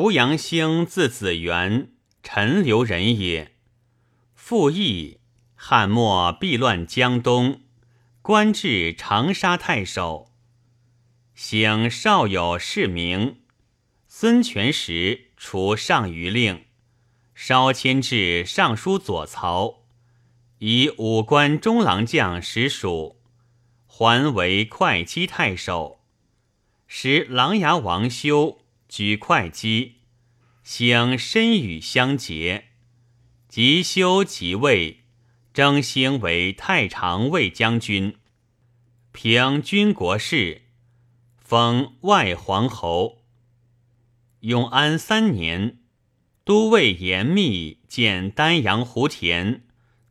濮阳兴字子元，陈留人也。父义，汉末避乱江东，官至长沙太守。兴少有世名，孙权时除上虞令，稍迁至尚书左曹，以武官中郎将实属，还为会稽太守。时琅琊王修。举会稽，兴身与相结，即修即位，征兴为太常卫将军，平军国事，封外皇侯。永安三年，都尉严密建丹阳湖田，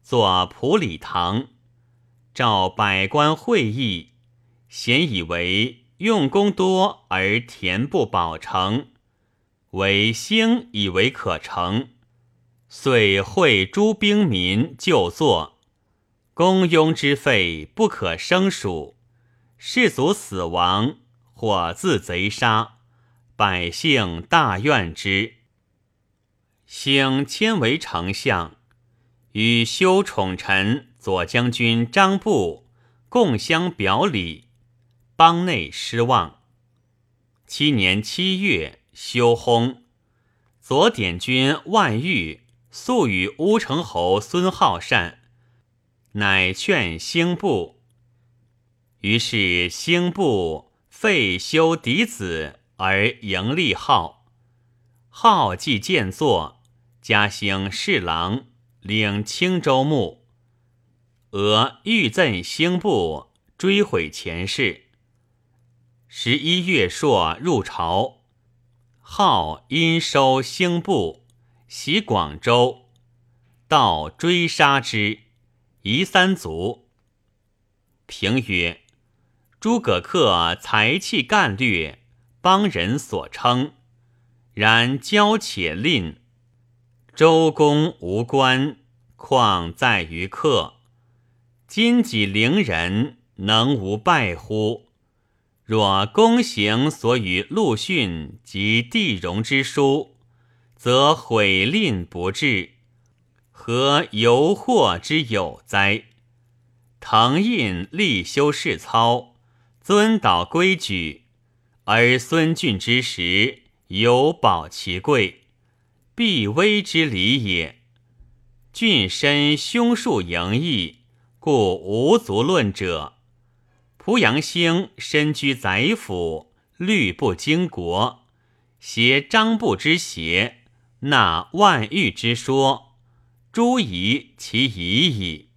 作普礼堂，召百官会议，咸以为。用功多而田不保成，为兴以为可成，遂会诸兵民就坐。公庸之费不可胜数，士卒死亡或自贼杀，百姓大怨之。兴迁为丞相，与修宠臣左将军张布共相表里。邦内失望。七年七月，休薨。左典军万玉素与乌程侯孙浩善，乃劝兴部。于是兴部废修嫡子，而迎立浩。浩既见作，加兴侍郎，领青州牧。俄欲赠兴部，追悔前世。十一月朔入朝，号因收兴部，袭广州，道追杀之，夷三族。评曰：诸葛恪才气干略，邦人所称。然骄且吝，周公无官，况在于客。今己陵人，能无败乎？若公行所与陆逊及地荣之书，则毁令不至，何犹祸之有哉？滕胤立修士操，尊蹈规矩，而孙峻之时犹保其贵，必危之礼也。峻身凶数盈溢，故无足论者。濮阳兴身居宰府，律不经国，挟张布之邪，纳万玉之说，诸夷其夷矣。